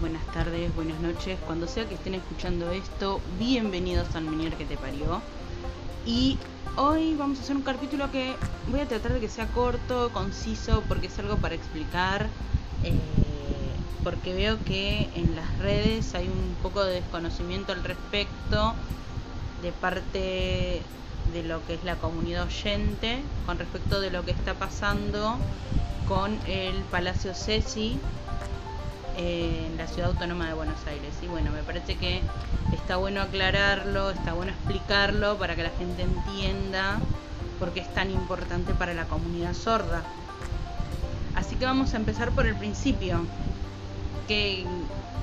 buenas tardes, buenas noches, cuando sea que estén escuchando esto, bienvenidos al Menier que te parió. Y hoy vamos a hacer un capítulo que voy a tratar de que sea corto, conciso, porque es algo para explicar. eh, porque veo que en las redes hay un poco de desconocimiento al respecto de parte de lo que es la comunidad oyente con respecto de lo que está pasando con el Palacio Ceci en la ciudad autónoma de Buenos Aires. Y bueno, me parece que está bueno aclararlo, está bueno explicarlo para que la gente entienda por qué es tan importante para la comunidad sorda. Así que vamos a empezar por el principio, que,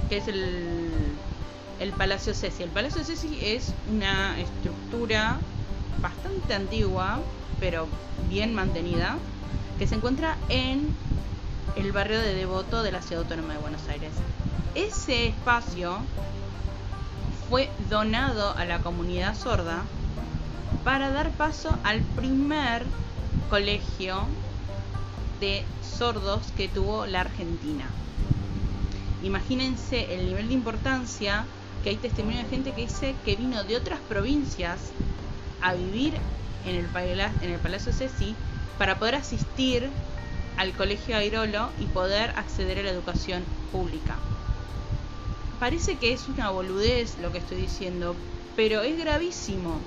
que es el, el Palacio Ceci. El Palacio Ceci es una estructura bastante antigua, pero bien mantenida, que se encuentra en el barrio de Devoto de la Ciudad Autónoma de Buenos Aires. Ese espacio fue donado a la comunidad sorda para dar paso al primer colegio de sordos que tuvo la Argentina. Imagínense el nivel de importancia que hay testimonio de gente que dice que vino de otras provincias a vivir en el, en el Palacio Ceci para poder asistir al Colegio Airolo y poder acceder a la educación pública. Parece que es una boludez lo que estoy diciendo, pero es gravísimo.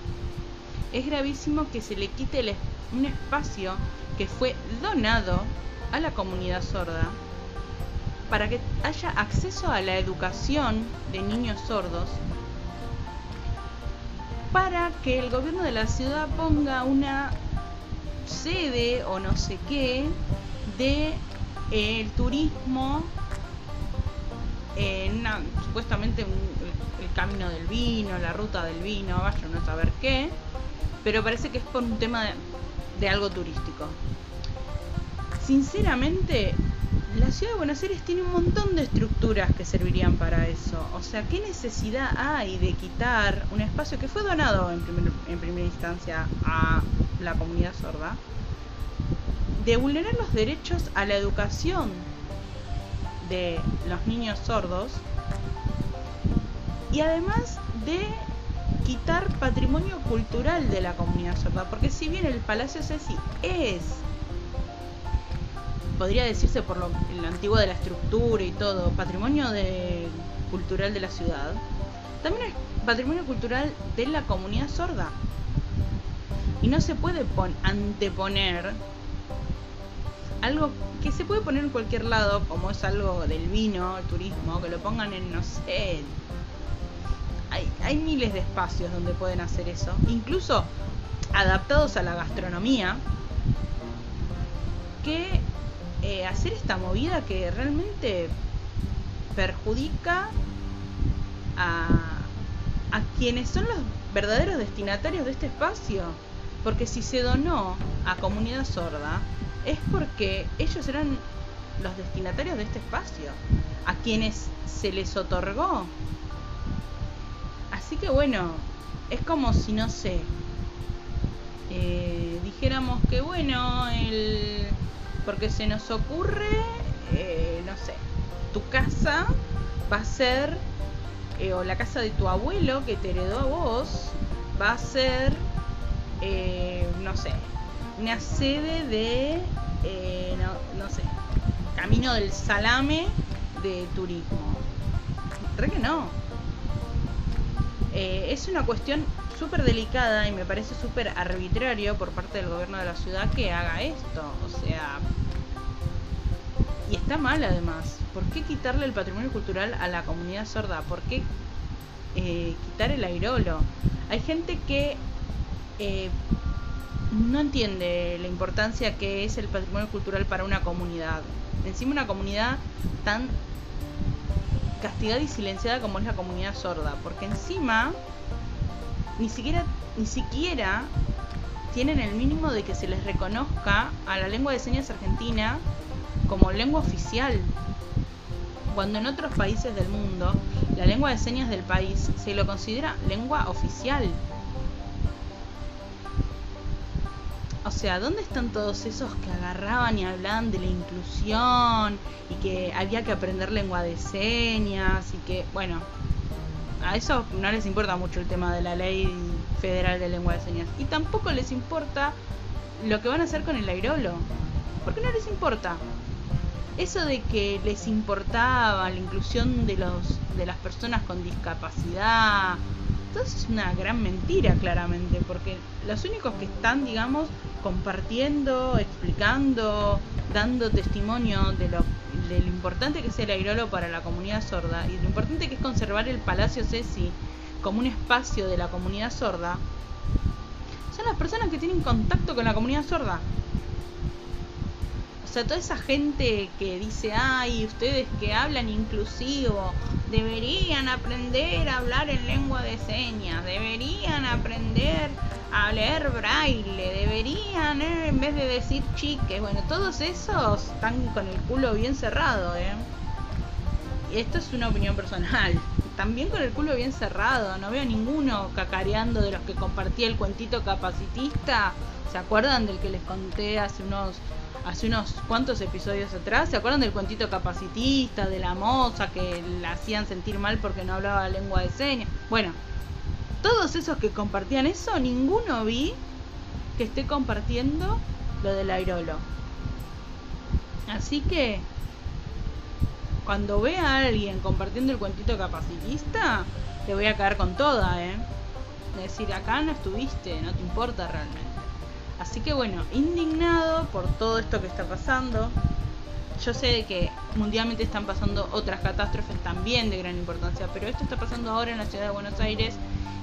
Es gravísimo que se le quite un espacio que fue donado a la comunidad sorda para que haya acceso a la educación de niños sordos para que el gobierno de la ciudad ponga una sede o no sé qué de el turismo en supuestamente el, camino del vino, la ruta del vino, vaya uno a saber qué, pero parece que es por un tema de, algo turístico. Sinceramente, la ciudad de Buenos Aires tiene un montón de estructuras que servirían para eso. O sea, ¿qué necesidad hay de quitar un espacio que fue donado en primera instancia a la comunidad sorda? De vulnerar los derechos a la educación de los niños sordos y además de quitar patrimonio cultural de la comunidad sorda. Porque si bien el Palacio Ceci es podría decirse por lo, antiguo de la estructura y todo, patrimonio cultural de la ciudad, también es patrimonio cultural de la comunidad sorda. Y no se puede pon- anteponer algo que se puede poner en cualquier lado, como es algo del vino, el turismo, que lo pongan en, no sé, hay, miles de espacios donde pueden hacer eso, incluso adaptados a la gastronomía, que eh, hacer esta movida que realmente perjudica a, a quienes son los verdaderos destinatarios de este espacio. Porque si se donó a comunidad sorda, es porque ellos eran los destinatarios de este espacio, a quienes se les otorgó. Así que bueno, es como si no sé, eh, dijéramos que bueno, el, porque se nos ocurre, eh, no sé, tu casa va a ser, eh, o la casa de tu abuelo que te heredó a vos, va a ser, no sé, una sede de, eh, no, no sé, Camino del Salame de turismo. Re que no. Eh, es una cuestión súper delicada y me parece súper arbitrario por parte del gobierno de la ciudad que haga esto. O sea, y está mal además. ¿Por qué quitarle el patrimonio cultural a la comunidad sorda? ¿Por qué eh, quitar el airolo? Hay gente que no entiende la importancia que es el patrimonio cultural para una comunidad. Encima una comunidad tan castigada y silenciada como es la comunidad sorda, porque encima ni siquiera ni siquiera tienen el mínimo de que se les reconozca a la lengua de señas argentina como lengua oficial. Cuando en otros países del mundo la lengua de señas del país se lo considera lengua oficial. Sea, ¿dónde están todos esos que agarraban y hablaban de la inclusión y que había que aprender lengua de señas y que, bueno, a eso no les importa mucho el tema de la ley federal de lengua de señas y tampoco les importa lo que van a hacer con el airolo. Porque no les importa. Eso de que les importaba la inclusión de los de las personas con discapacidad, eso es una gran mentira claramente, porque los únicos que están, digamos, compartiendo, explicando, dando testimonio de lo, de lo importante que es el airolo para la comunidad sorda y lo importante que es conservar el Palacio Ceci como un espacio de la comunidad sorda, son las personas que tienen contacto con la comunidad sorda. O sea, toda esa gente que dice, ay, ustedes que hablan inclusivo, deberían aprender a hablar en lengua de señas, deberían aprender a leer braille, deberían, eh, en vez de decir chiques, bueno, todos esos están con el culo bien cerrado, ¿eh? Y esto es una opinión personal. También con el culo bien cerrado, no veo ninguno cacareando de los que compartía el cuentito capacitista. ¿Se acuerdan del que les conté hace unos hace unos cuantos episodios atrás. ¿Se acuerdan del cuentito capacitista, de la moza que la hacían sentir mal porque no hablaba lengua de señas? Bueno, todos esos que compartían eso, ninguno vi que esté compartiendo lo del airolo. Así que, cuando vea a alguien compartiendo el cuentito capacitista, te voy a caer con toda, ¿eh? Decir, acá no estuviste, no te importa realmente. Así que bueno, indignado por todo esto que está pasando. Yo sé que mundialmente están pasando otras catástrofes también de gran importancia, pero esto está pasando ahora en la ciudad de Buenos Aires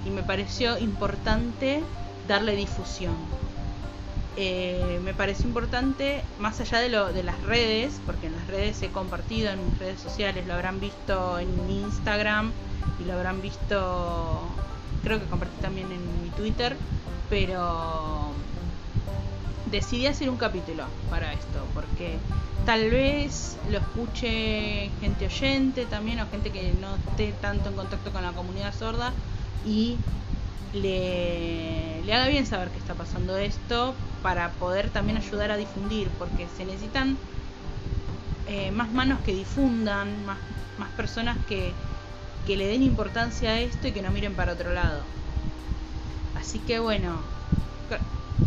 y me pareció importante darle difusión. Eh, me pareció importante, más allá de, lo, de las redes, porque en las redes he compartido, en mis redes sociales, lo habrán visto en mi Instagram y lo habrán visto, creo que compartí también en mi Twitter, pero decidí hacer un capítulo para esto, porque tal vez lo escuche gente oyente también o gente que no esté tanto en contacto con la comunidad sorda y le, le haga bien saber que está pasando esto para poder también ayudar a difundir, porque se necesitan eh, más manos que difundan, más, más personas que, que le den importancia a esto y que no miren para otro lado. Así que bueno,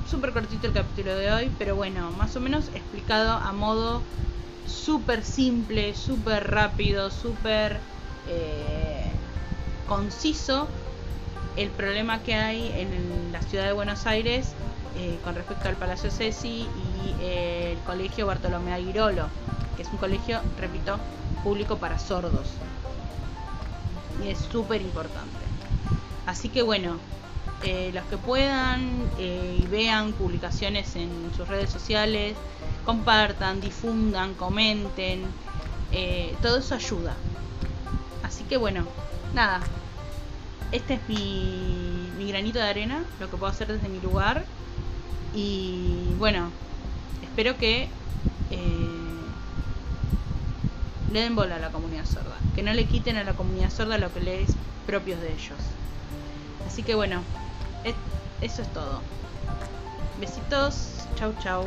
súper cortito el capítulo de hoy, pero bueno, más o menos explicado a modo súper simple, súper rápido, súper eh, conciso el problema que hay en la ciudad de Buenos Aires eh, con respecto al Palacio Ceci y eh, el colegio Bartolomé Aguirolo, que es un colegio, repito, público para sordos. Y es súper importante. Así que bueno, eh, los que puedan y vean publicaciones en sus redes sociales, compartan, difundan, comenten, todo eso ayuda. Así que bueno, nada, este es mi, mi granito de arena, lo que puedo hacer desde mi lugar. Y bueno, espero que le den bola a la comunidad sorda, que no le quiten a la comunidad sorda lo que le es propios de ellos. Así que bueno, eso es todo. Besitos. Chau, chau.